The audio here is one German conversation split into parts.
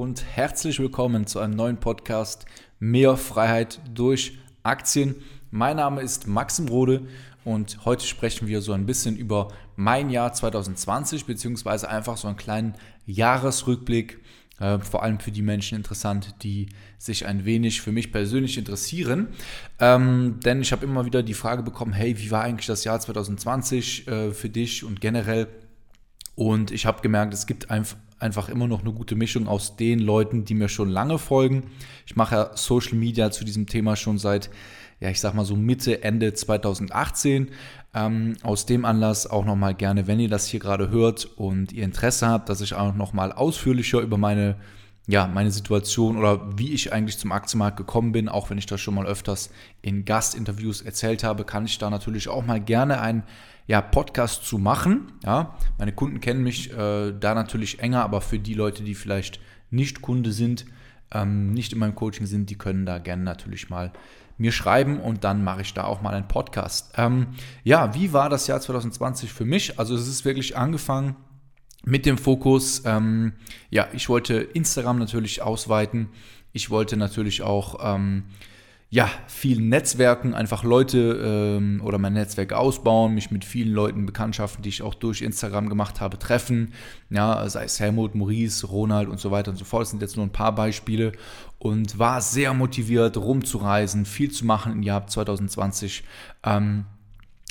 und herzlich willkommen zu einem neuen Podcast Mehr Freiheit durch Aktien. Mein Name ist Maxim Rode und heute sprechen wir so ein bisschen über mein Jahr 2020 beziehungsweise einfach so einen kleinen Jahresrückblick, äh, vor allem für die Menschen interessant, die sich ein wenig für mich persönlich interessieren. Ähm, denn ich habe immer wieder die Frage bekommen, hey, wie war eigentlich das Jahr 2020 äh, für dich und generell? Und ich habe gemerkt, es gibt einfach einfach immer noch eine gute Mischung aus den Leuten, die mir schon lange folgen. Ich mache ja Social Media zu diesem Thema schon seit, ja, ich sag mal so Mitte, Ende 2018. Ähm, aus dem Anlass auch nochmal gerne, wenn ihr das hier gerade hört und ihr Interesse habt, dass ich auch nochmal ausführlicher über meine, ja, meine Situation oder wie ich eigentlich zum Aktienmarkt gekommen bin, auch wenn ich das schon mal öfters in Gastinterviews erzählt habe, kann ich da natürlich auch mal gerne ein ja, Podcast zu machen. Ja, meine Kunden kennen mich äh, da natürlich enger, aber für die Leute, die vielleicht nicht Kunde sind, ähm, nicht in meinem Coaching sind, die können da gerne natürlich mal mir schreiben und dann mache ich da auch mal einen Podcast. Ähm, ja, wie war das Jahr 2020 für mich? Also es ist wirklich angefangen mit dem Fokus, ähm, ja, ich wollte Instagram natürlich ausweiten. Ich wollte natürlich auch ähm, ja, viel Netzwerken, einfach Leute ähm, oder mein Netzwerk ausbauen, mich mit vielen Leuten, Bekanntschaften, die ich auch durch Instagram gemacht habe, treffen. Ja, sei es Helmut, Maurice, Ronald und so weiter und so fort. Das sind jetzt nur ein paar Beispiele und war sehr motiviert, rumzureisen, viel zu machen im Jahr 2020. Ähm,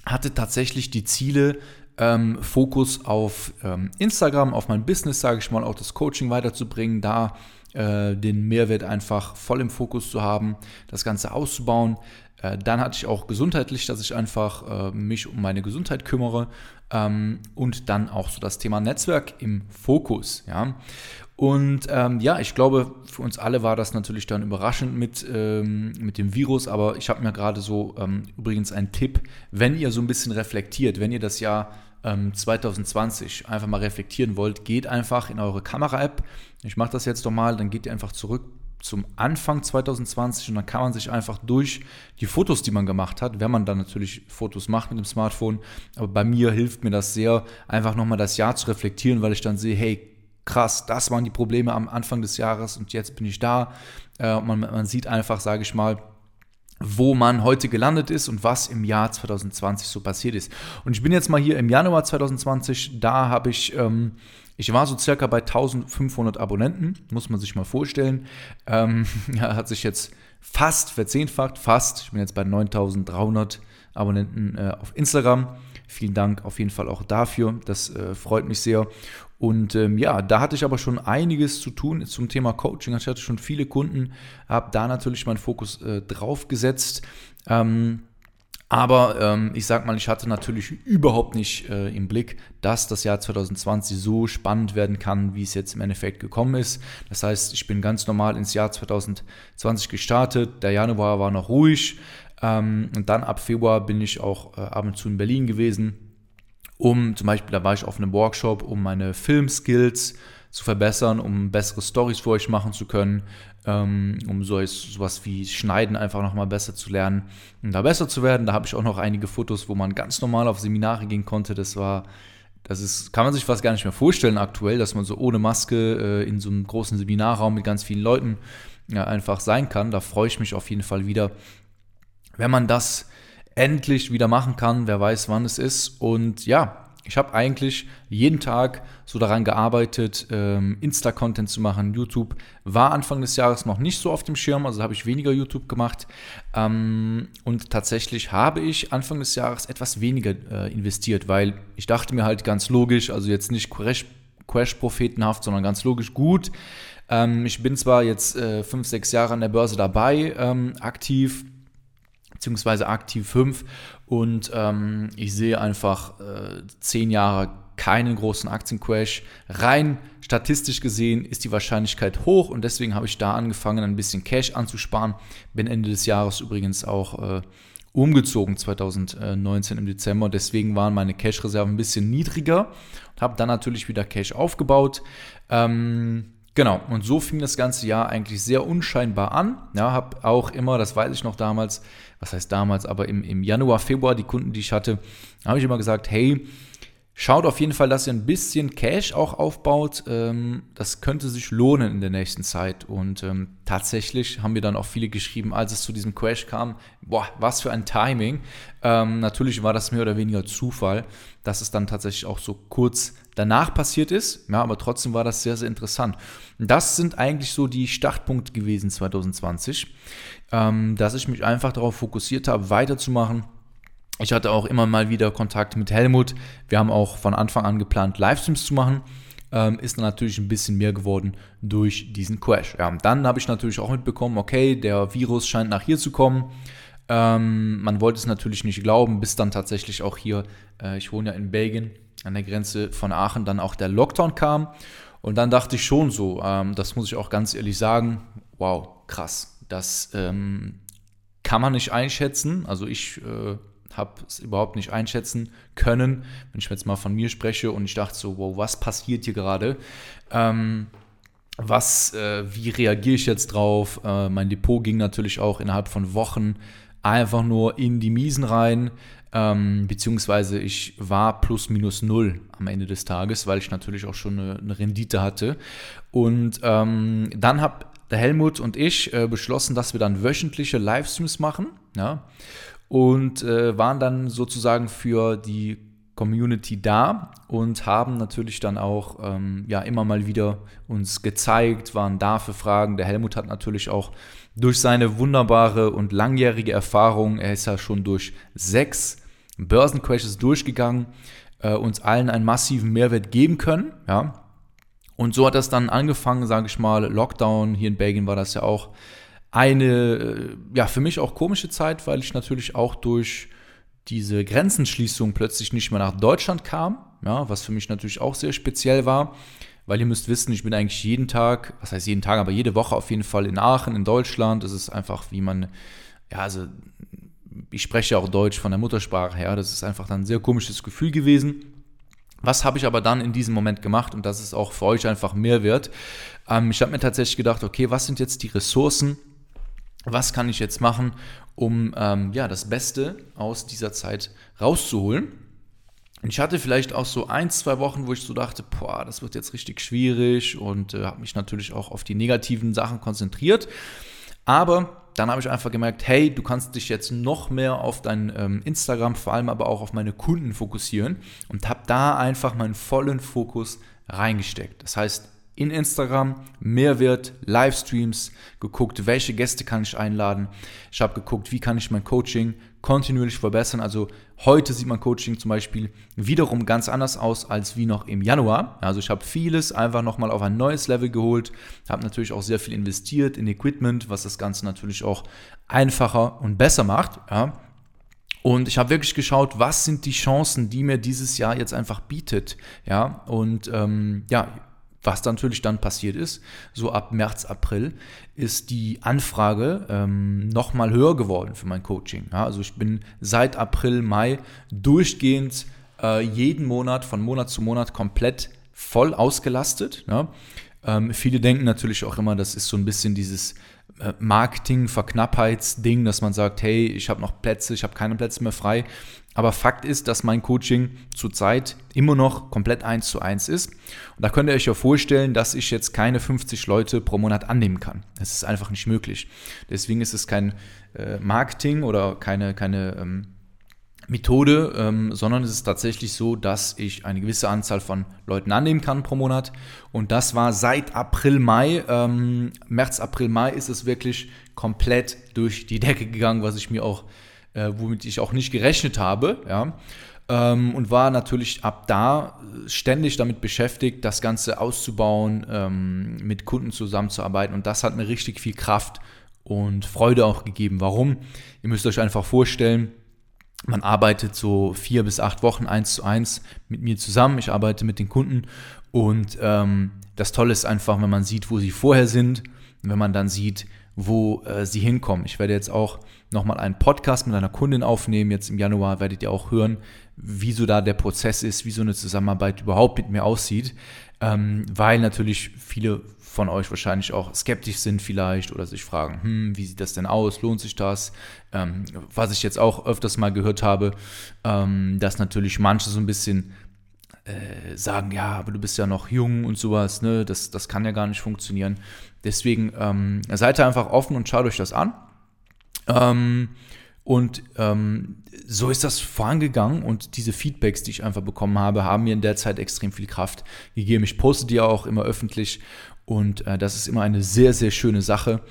hatte tatsächlich die Ziele, ähm, Fokus auf ähm, Instagram, auf mein Business, sage ich mal, auch das Coaching weiterzubringen, da äh, den Mehrwert einfach voll im Fokus zu haben, das Ganze auszubauen. Äh, dann hatte ich auch gesundheitlich, dass ich einfach äh, mich um meine Gesundheit kümmere ähm, und dann auch so das Thema Netzwerk im Fokus. Ja. Und ähm, ja, ich glaube, für uns alle war das natürlich dann überraschend mit, ähm, mit dem Virus, aber ich habe mir gerade so ähm, übrigens einen Tipp, wenn ihr so ein bisschen reflektiert, wenn ihr das Jahr 2020 ähm, einfach mal reflektieren wollt, geht einfach in eure Kamera-App. Ich mache das jetzt nochmal, dann geht ihr einfach zurück zum Anfang 2020 und dann kann man sich einfach durch die Fotos, die man gemacht hat, wenn man dann natürlich Fotos macht mit dem Smartphone, aber bei mir hilft mir das sehr, einfach nochmal das Jahr zu reflektieren, weil ich dann sehe, hey, krass, das waren die Probleme am Anfang des Jahres und jetzt bin ich da. Äh, man, man sieht einfach, sage ich mal, wo man heute gelandet ist und was im Jahr 2020 so passiert ist. Und ich bin jetzt mal hier im Januar 2020, da habe ich, ähm, ich war so circa bei 1500 Abonnenten, muss man sich mal vorstellen. Ähm, ja, hat sich jetzt fast verzehnfacht, fast. Ich bin jetzt bei 9300 Abonnenten äh, auf Instagram. Vielen Dank auf jeden Fall auch dafür. Das äh, freut mich sehr. Und ähm, ja, da hatte ich aber schon einiges zu tun zum Thema Coaching. Ich hatte schon viele Kunden, habe da natürlich meinen Fokus äh, drauf gesetzt. Ähm, aber ähm, ich sag mal, ich hatte natürlich überhaupt nicht äh, im Blick, dass das Jahr 2020 so spannend werden kann, wie es jetzt im Endeffekt gekommen ist. Das heißt, ich bin ganz normal ins Jahr 2020 gestartet. Der Januar war noch ruhig. Ähm, und dann ab Februar bin ich auch äh, ab und zu in Berlin gewesen um zum Beispiel, da war ich auf einem Workshop, um meine Filmskills zu verbessern, um bessere Stories für euch machen zu können, ähm, um so sowas wie Schneiden einfach nochmal besser zu lernen und da besser zu werden. Da habe ich auch noch einige Fotos, wo man ganz normal auf Seminare gehen konnte. Das war, das ist, kann man sich fast gar nicht mehr vorstellen aktuell, dass man so ohne Maske äh, in so einem großen Seminarraum mit ganz vielen Leuten ja, einfach sein kann. Da freue ich mich auf jeden Fall wieder, wenn man das endlich wieder machen kann. Wer weiß, wann es ist. Und ja, ich habe eigentlich jeden Tag so daran gearbeitet, ähm, Insta-Content zu machen. YouTube war Anfang des Jahres noch nicht so auf dem Schirm, also habe ich weniger YouTube gemacht. Ähm, und tatsächlich habe ich Anfang des Jahres etwas weniger äh, investiert, weil ich dachte mir halt ganz logisch, also jetzt nicht Crash-prophetenhaft, sondern ganz logisch gut. Ähm, ich bin zwar jetzt äh, fünf, sechs Jahre an der Börse dabei, aktiv beziehungsweise aktiv 5 und ähm, ich sehe einfach äh, zehn Jahre keinen großen Aktiencrash. Rein statistisch gesehen ist die Wahrscheinlichkeit hoch und deswegen habe ich da angefangen, ein bisschen Cash anzusparen. Bin Ende des Jahres übrigens auch äh, umgezogen, 2019 im Dezember. Deswegen waren meine Cash-Reserven ein bisschen niedriger und habe dann natürlich wieder Cash aufgebaut. Ähm, Genau, und so fing das ganze Jahr eigentlich sehr unscheinbar an. Ja, habe auch immer, das weiß ich noch damals, was heißt damals, aber im, im Januar, Februar, die Kunden, die ich hatte, habe ich immer gesagt, hey, Schaut auf jeden Fall, dass ihr ein bisschen Cash auch aufbaut. Ähm, das könnte sich lohnen in der nächsten Zeit. Und ähm, tatsächlich haben mir dann auch viele geschrieben, als es zu diesem Crash kam, boah, was für ein Timing. Ähm, natürlich war das mehr oder weniger Zufall, dass es dann tatsächlich auch so kurz danach passiert ist. Ja, aber trotzdem war das sehr, sehr interessant. Das sind eigentlich so die Startpunkte gewesen 2020, ähm, dass ich mich einfach darauf fokussiert habe, weiterzumachen ich hatte auch immer mal wieder Kontakt mit Helmut. Wir haben auch von Anfang an geplant, Livestreams zu machen. Ähm, ist dann natürlich ein bisschen mehr geworden durch diesen Crash. Ja, dann habe ich natürlich auch mitbekommen, okay, der Virus scheint nach hier zu kommen. Ähm, man wollte es natürlich nicht glauben, bis dann tatsächlich auch hier, äh, ich wohne ja in Belgien, an der Grenze von Aachen, dann auch der Lockdown kam. Und dann dachte ich schon so, ähm, das muss ich auch ganz ehrlich sagen, wow, krass, das ähm, kann man nicht einschätzen. Also ich äh, habe es überhaupt nicht einschätzen können, wenn ich jetzt mal von mir spreche und ich dachte so, wow, was passiert hier gerade? Ähm, was, äh, wie reagiere ich jetzt drauf? Äh, mein Depot ging natürlich auch innerhalb von Wochen einfach nur in die Miesen rein, ähm, beziehungsweise ich war plus minus null am Ende des Tages, weil ich natürlich auch schon eine, eine Rendite hatte. Und ähm, dann habe der Helmut und ich äh, beschlossen, dass wir dann wöchentliche Livestreams machen. Ja? und äh, waren dann sozusagen für die Community da und haben natürlich dann auch ähm, ja immer mal wieder uns gezeigt, waren da für Fragen. Der Helmut hat natürlich auch durch seine wunderbare und langjährige Erfahrung, er ist ja schon durch sechs Börsencrashes durchgegangen, äh, uns allen einen massiven Mehrwert geben können. Ja. Und so hat das dann angefangen, sage ich mal, Lockdown, hier in Belgien war das ja auch eine, äh, ja, für mich auch komische Zeit, weil ich natürlich auch durch diese Grenzenschließung plötzlich nicht mehr nach Deutschland kam, ja, was für mich natürlich auch sehr speziell war, weil ihr müsst wissen, ich bin eigentlich jeden Tag, was heißt jeden Tag, aber jede Woche auf jeden Fall in Aachen, in Deutschland. Das ist einfach, wie man, ja, also ich spreche auch Deutsch von der Muttersprache her, das ist einfach dann ein sehr komisches Gefühl gewesen. Was habe ich aber dann in diesem Moment gemacht und das ist auch für euch einfach Mehrwert? Ähm, ich habe mir tatsächlich gedacht, okay, was sind jetzt die Ressourcen, was kann ich jetzt machen, um ähm, ja, das Beste aus dieser Zeit rauszuholen. Ich hatte vielleicht auch so ein, zwei Wochen, wo ich so dachte, boah, das wird jetzt richtig schwierig und äh, habe mich natürlich auch auf die negativen Sachen konzentriert. Aber dann habe ich einfach gemerkt, hey, du kannst dich jetzt noch mehr auf dein ähm, Instagram, vor allem aber auch auf meine Kunden fokussieren und habe da einfach meinen vollen Fokus reingesteckt. Das heißt, in Instagram, Mehrwert, Livestreams, geguckt, welche Gäste kann ich einladen. Ich habe geguckt, wie kann ich mein Coaching kontinuierlich verbessern. Also heute sieht mein Coaching zum Beispiel wiederum ganz anders aus als wie noch im Januar. Also ich habe vieles einfach nochmal auf ein neues Level geholt, habe natürlich auch sehr viel investiert in Equipment, was das Ganze natürlich auch einfacher und besser macht. Ja. Und ich habe wirklich geschaut, was sind die Chancen, die mir dieses Jahr jetzt einfach bietet. Ja, und ähm, ja, was natürlich dann passiert ist, so ab März, April, ist die Anfrage ähm, nochmal höher geworden für mein Coaching. Ja, also ich bin seit April, Mai durchgehend äh, jeden Monat, von Monat zu Monat komplett voll ausgelastet. Ja. Ähm, viele denken natürlich auch immer, das ist so ein bisschen dieses Marketing-Verknappheitsding, dass man sagt, hey, ich habe noch Plätze, ich habe keine Plätze mehr frei. Aber Fakt ist, dass mein Coaching zurzeit immer noch komplett eins zu eins ist. Und da könnt ihr euch ja vorstellen, dass ich jetzt keine 50 Leute pro Monat annehmen kann. Das ist einfach nicht möglich. Deswegen ist es kein äh, Marketing oder keine, keine ähm, Methode, ähm, sondern es ist tatsächlich so, dass ich eine gewisse Anzahl von Leuten annehmen kann pro Monat. Und das war seit April, Mai, ähm, März, April, Mai ist es wirklich komplett durch die Decke gegangen, was ich mir auch, äh, womit ich auch nicht gerechnet habe, ja. Ähm, und war natürlich ab da ständig damit beschäftigt, das Ganze auszubauen, ähm, mit Kunden zusammenzuarbeiten. Und das hat mir richtig viel Kraft und Freude auch gegeben. Warum? Ihr müsst euch einfach vorstellen, man arbeitet so vier bis acht Wochen eins zu eins mit mir zusammen. Ich arbeite mit den Kunden und ähm, das Tolle ist einfach, wenn man sieht, wo sie vorher sind, wenn man dann sieht, wo äh, sie hinkommen. Ich werde jetzt auch nochmal einen Podcast mit einer Kundin aufnehmen. Jetzt im Januar werdet ihr auch hören, wie so da der Prozess ist, wie so eine Zusammenarbeit überhaupt mit mir aussieht. Ähm, weil natürlich viele von euch wahrscheinlich auch skeptisch sind vielleicht oder sich fragen, hm, wie sieht das denn aus, lohnt sich das? Ähm, was ich jetzt auch öfters mal gehört habe, ähm, dass natürlich manche so ein bisschen äh, sagen, ja, aber du bist ja noch jung und sowas, ne? Das, das kann ja gar nicht funktionieren. Deswegen ähm, seid ihr einfach offen und schaut euch das an. Ähm, und ähm, so ist das vorangegangen und diese Feedbacks, die ich einfach bekommen habe, haben mir in der Zeit extrem viel Kraft gegeben. Ich poste die auch immer öffentlich und äh, das ist immer eine sehr, sehr schöne Sache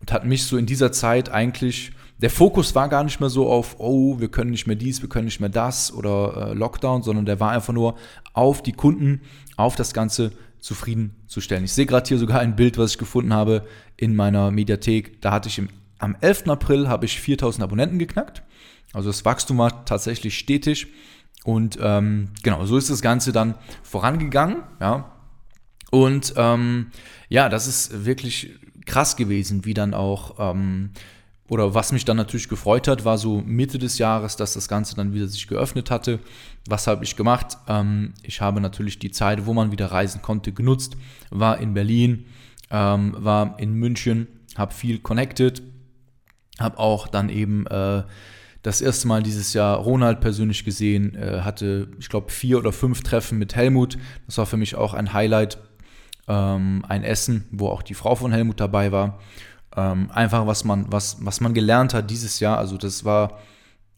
und hat mich so in dieser Zeit eigentlich, der Fokus war gar nicht mehr so auf, oh, wir können nicht mehr dies, wir können nicht mehr das oder äh, Lockdown, sondern der war einfach nur auf die Kunden, auf das Ganze zufriedenzustellen. Ich sehe gerade hier sogar ein Bild, was ich gefunden habe in meiner Mediathek. Da hatte ich im am 11. April habe ich 4000 Abonnenten geknackt. Also das Wachstum war tatsächlich stetig. Und ähm, genau, so ist das Ganze dann vorangegangen. Ja. Und ähm, ja, das ist wirklich krass gewesen, wie dann auch, ähm, oder was mich dann natürlich gefreut hat, war so Mitte des Jahres, dass das Ganze dann wieder sich geöffnet hatte. Was habe ich gemacht? Ähm, ich habe natürlich die Zeit, wo man wieder reisen konnte, genutzt. War in Berlin, ähm, war in München, habe viel connected, habe auch dann eben äh, das erste Mal dieses Jahr Ronald persönlich gesehen, äh, hatte, ich glaube, vier oder fünf Treffen mit Helmut. Das war für mich auch ein Highlight. Ähm, ein Essen, wo auch die Frau von Helmut dabei war. Ähm, einfach, was man, was, was man gelernt hat dieses Jahr. Also, das war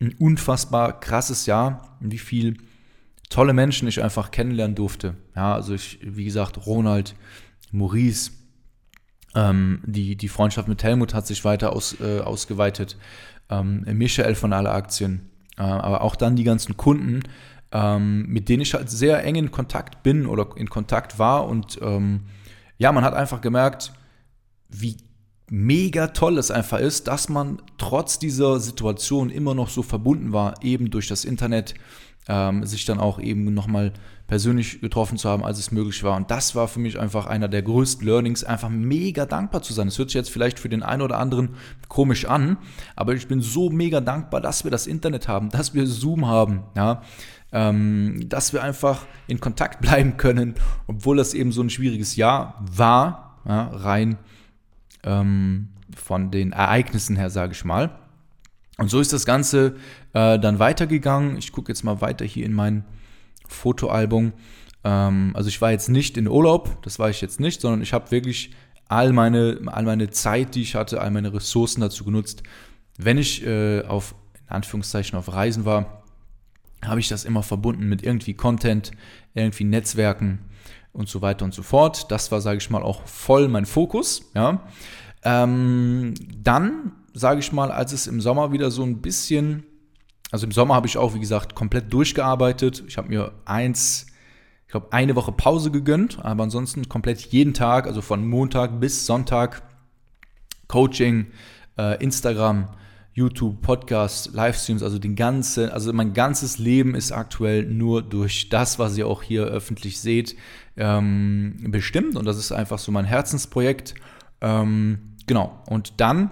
ein unfassbar krasses Jahr, wie viel tolle Menschen ich einfach kennenlernen durfte. Ja, also ich, wie gesagt, Ronald, Maurice, ähm, die, die Freundschaft mit Helmut hat sich weiter aus, äh, ausgeweitet. Ähm, Michael von aller Aktien. Äh, aber auch dann die ganzen Kunden, ähm, mit denen ich halt sehr eng in Kontakt bin oder in Kontakt war. Und ähm, ja, man hat einfach gemerkt, wie mega toll es einfach ist, dass man trotz dieser Situation immer noch so verbunden war, eben durch das Internet, ähm, sich dann auch eben nochmal persönlich getroffen zu haben, als es möglich war. Und das war für mich einfach einer der größten Learnings, einfach mega dankbar zu sein. Es hört sich jetzt vielleicht für den einen oder anderen komisch an, aber ich bin so mega dankbar, dass wir das Internet haben, dass wir Zoom haben, ja, ähm, dass wir einfach in Kontakt bleiben können, obwohl das eben so ein schwieriges Jahr war, ja, rein ähm, von den Ereignissen her, sage ich mal. Und so ist das Ganze äh, dann weitergegangen. Ich gucke jetzt mal weiter hier in mein Fotoalbum. Ähm, also ich war jetzt nicht in Urlaub, das war ich jetzt nicht, sondern ich habe wirklich all meine, all meine Zeit, die ich hatte, all meine Ressourcen dazu genutzt. Wenn ich äh, auf, in Anführungszeichen, auf Reisen war, habe ich das immer verbunden mit irgendwie Content, irgendwie Netzwerken und so weiter und so fort. Das war, sage ich mal, auch voll mein Fokus. Ja. Ähm, dann, sage ich mal, als es im Sommer wieder so ein bisschen also im Sommer habe ich auch, wie gesagt, komplett durchgearbeitet. Ich habe mir eins, ich glaube, eine Woche Pause gegönnt, aber ansonsten komplett jeden Tag, also von Montag bis Sonntag, Coaching, äh, Instagram, YouTube, Podcast, Livestreams, also den ganzen, also mein ganzes Leben ist aktuell nur durch das, was ihr auch hier öffentlich seht, ähm, bestimmt. Und das ist einfach so mein Herzensprojekt. Ähm, genau. Und dann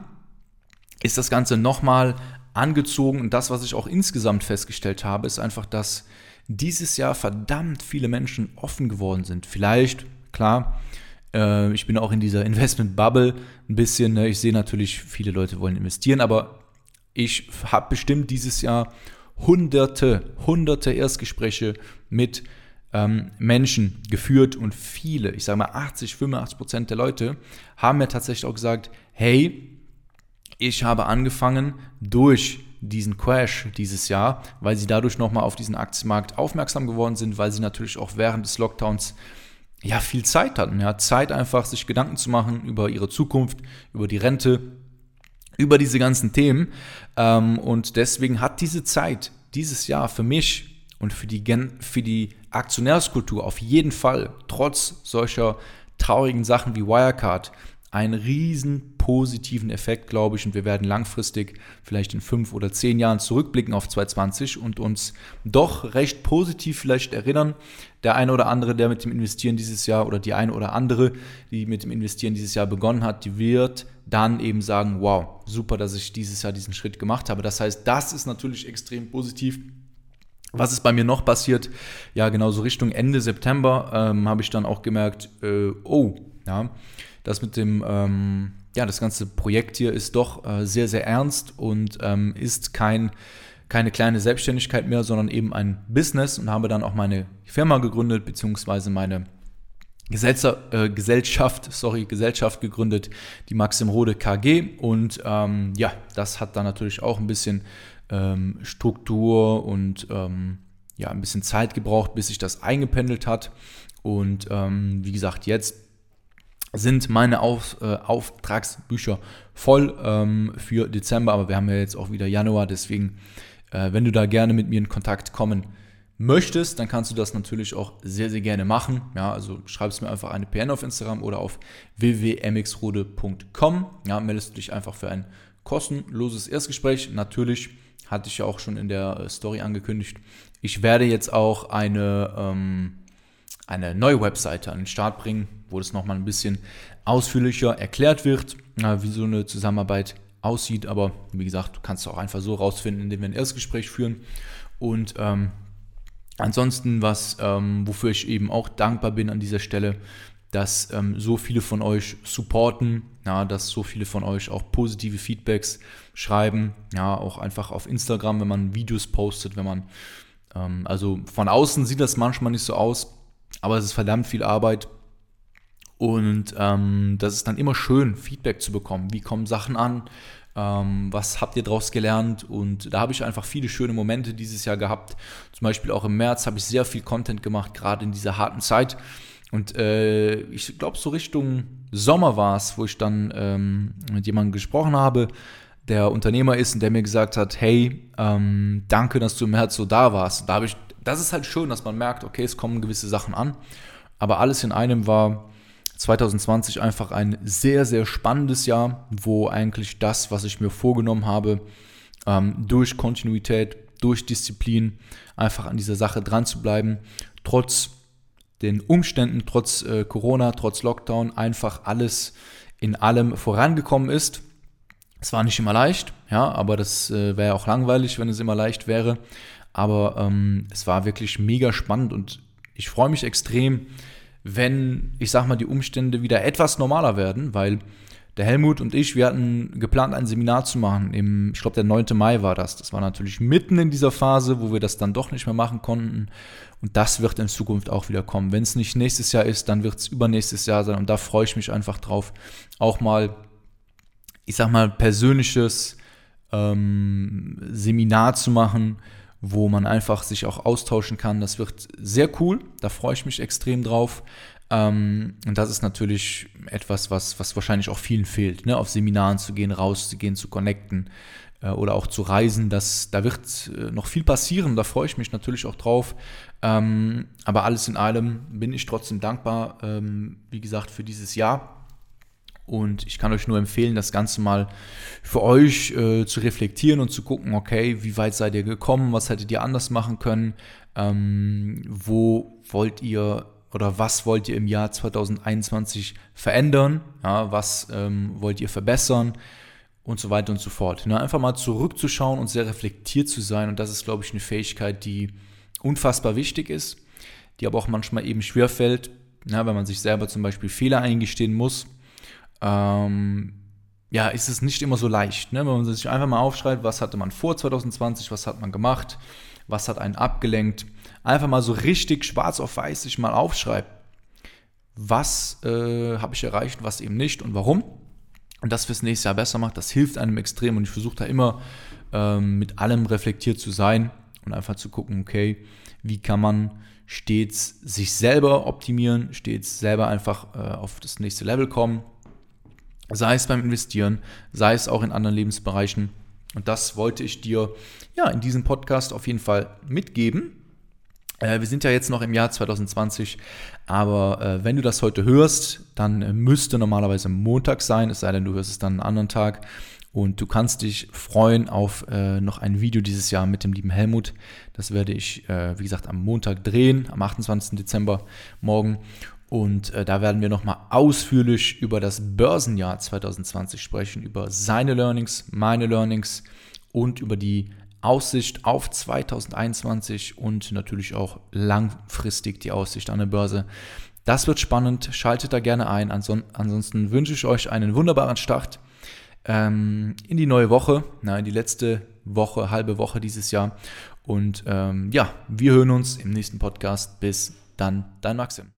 ist das Ganze nochmal angezogen. Und das, was ich auch insgesamt festgestellt habe, ist einfach, dass dieses Jahr verdammt viele Menschen offen geworden sind. Vielleicht, klar, äh, ich bin auch in dieser Investment-Bubble ein bisschen. Ne? Ich sehe natürlich, viele Leute wollen investieren, aber ich habe bestimmt dieses Jahr hunderte, hunderte Erstgespräche mit ähm, Menschen geführt und viele, ich sage mal 80, 85 Prozent der Leute haben mir tatsächlich auch gesagt, hey, ich habe angefangen durch diesen Crash dieses Jahr, weil sie dadurch nochmal auf diesen Aktienmarkt aufmerksam geworden sind, weil sie natürlich auch während des Lockdowns ja viel Zeit hatten, ja, Zeit einfach sich Gedanken zu machen über ihre Zukunft, über die Rente, über diese ganzen Themen. Ähm, und deswegen hat diese Zeit dieses Jahr für mich und für die, für die Aktionärskultur auf jeden Fall, trotz solcher traurigen Sachen wie Wirecard, einen riesen positiven Effekt, glaube ich, und wir werden langfristig vielleicht in fünf oder zehn Jahren zurückblicken auf 2020 und uns doch recht positiv vielleicht erinnern. Der eine oder andere, der mit dem Investieren dieses Jahr oder die eine oder andere, die mit dem Investieren dieses Jahr begonnen hat, die wird dann eben sagen, wow, super, dass ich dieses Jahr diesen Schritt gemacht habe. Das heißt, das ist natürlich extrem positiv. Was ist bei mir noch passiert? Ja, genau so Richtung Ende September ähm, habe ich dann auch gemerkt, äh, oh, ja, das mit dem, ähm, ja, das ganze Projekt hier ist doch äh, sehr, sehr ernst und ähm, ist kein keine kleine Selbstständigkeit mehr, sondern eben ein Business und habe dann auch meine Firma gegründet, beziehungsweise meine äh, Gesellschaft, sorry, Gesellschaft gegründet, die Maxim Rode KG. Und ähm, ja, das hat dann natürlich auch ein bisschen ähm, Struktur und ähm, ja, ein bisschen Zeit gebraucht, bis sich das eingependelt hat. Und ähm, wie gesagt, jetzt sind meine Auf, äh, Auftragsbücher voll ähm, für Dezember, aber wir haben ja jetzt auch wieder Januar, deswegen, äh, wenn du da gerne mit mir in Kontakt kommen möchtest, dann kannst du das natürlich auch sehr, sehr gerne machen. Ja, also schreibst mir einfach eine PN auf Instagram oder auf www.mxrode.com. Ja, meldest du dich einfach für ein kostenloses Erstgespräch. Natürlich hatte ich ja auch schon in der äh, Story angekündigt. Ich werde jetzt auch eine, ähm, eine neue Webseite an den Start bringen, wo das nochmal ein bisschen ausführlicher erklärt wird, äh, wie so eine Zusammenarbeit aussieht. Aber wie gesagt, du kannst auch einfach so rausfinden, indem wir ein Erstgespräch führen. Und ähm, ansonsten, was, ähm, wofür ich eben auch dankbar bin an dieser Stelle, dass ähm, so viele von euch supporten, ja, dass so viele von euch auch positive Feedbacks schreiben, ja, auch einfach auf Instagram, wenn man Videos postet, wenn man, ähm, also von außen sieht das manchmal nicht so aus, aber es ist verdammt viel Arbeit und ähm, das ist dann immer schön, Feedback zu bekommen. Wie kommen Sachen an? Ähm, was habt ihr daraus gelernt? Und da habe ich einfach viele schöne Momente dieses Jahr gehabt. Zum Beispiel auch im März habe ich sehr viel Content gemacht, gerade in dieser harten Zeit. Und äh, ich glaube, so Richtung Sommer war es, wo ich dann ähm, mit jemandem gesprochen habe, der Unternehmer ist und der mir gesagt hat, hey, ähm, danke, dass du im März so da warst. da habe ich, das ist halt schön, dass man merkt, okay, es kommen gewisse Sachen an. Aber alles in einem war 2020 einfach ein sehr, sehr spannendes Jahr, wo eigentlich das, was ich mir vorgenommen habe, ähm, durch Kontinuität, durch Disziplin einfach an dieser Sache dran zu bleiben, trotz den Umständen, trotz äh, Corona, trotz Lockdown, einfach alles in allem vorangekommen ist. Es war nicht immer leicht, ja, aber das äh, wäre auch langweilig, wenn es immer leicht wäre. Aber ähm, es war wirklich mega spannend und ich freue mich extrem, wenn, ich sag mal, die Umstände wieder etwas normaler werden, weil der Helmut und ich, wir hatten geplant, ein Seminar zu machen. Im, ich glaube, der 9. Mai war das. Das war natürlich mitten in dieser Phase, wo wir das dann doch nicht mehr machen konnten. Und das wird in Zukunft auch wieder kommen. Wenn es nicht nächstes Jahr ist, dann wird es übernächstes Jahr sein. Und da freue ich mich einfach drauf, auch mal, ich sag mal, persönliches ähm, Seminar zu machen, wo man einfach sich auch austauschen kann. Das wird sehr cool. Da freue ich mich extrem drauf. Ähm, und das ist natürlich etwas, was, was wahrscheinlich auch vielen fehlt, ne? auf Seminaren zu gehen, rauszugehen, zu connecten äh, oder auch zu reisen. Das, da wird äh, noch viel passieren, da freue ich mich natürlich auch drauf. Ähm, aber alles in allem bin ich trotzdem dankbar, ähm, wie gesagt, für dieses Jahr. Und ich kann euch nur empfehlen, das Ganze mal für euch äh, zu reflektieren und zu gucken, okay, wie weit seid ihr gekommen, was hättet ihr anders machen können, ähm, wo wollt ihr oder was wollt ihr im Jahr 2021 verändern, ja, was ähm, wollt ihr verbessern und so weiter und so fort. Ne? Einfach mal zurückzuschauen und sehr reflektiert zu sein und das ist, glaube ich, eine Fähigkeit, die unfassbar wichtig ist, die aber auch manchmal eben schwer fällt, ja, wenn man sich selber zum Beispiel Fehler eingestehen muss. Ähm, ja, ist es nicht immer so leicht, ne? wenn man sich einfach mal aufschreibt, was hatte man vor 2020, was hat man gemacht, was hat einen abgelenkt einfach mal so richtig schwarz auf weiß sich mal aufschreibt, was äh, habe ich erreicht, was eben nicht und warum. Und das fürs nächste Jahr besser macht, das hilft einem extrem und ich versuche da immer ähm, mit allem reflektiert zu sein und einfach zu gucken, okay, wie kann man stets sich selber optimieren, stets selber einfach äh, auf das nächste Level kommen, sei es beim Investieren, sei es auch in anderen Lebensbereichen. Und das wollte ich dir ja in diesem Podcast auf jeden Fall mitgeben. Äh, wir sind ja jetzt noch im Jahr 2020, aber äh, wenn du das heute hörst, dann müsste normalerweise Montag sein, es sei denn, du hörst es dann einen anderen Tag. Und du kannst dich freuen auf äh, noch ein Video dieses Jahr mit dem lieben Helmut. Das werde ich, äh, wie gesagt, am Montag drehen, am 28. Dezember morgen. Und äh, da werden wir nochmal ausführlich über das Börsenjahr 2020 sprechen, über seine Learnings, meine Learnings und über die Aussicht auf 2021 und natürlich auch langfristig die Aussicht an der Börse. Das wird spannend, schaltet da gerne ein. Ansonsten wünsche ich euch einen wunderbaren Start ähm, in die neue Woche, na, in die letzte Woche, halbe Woche dieses Jahr. Und ähm, ja, wir hören uns im nächsten Podcast. Bis dann, dein Maxim.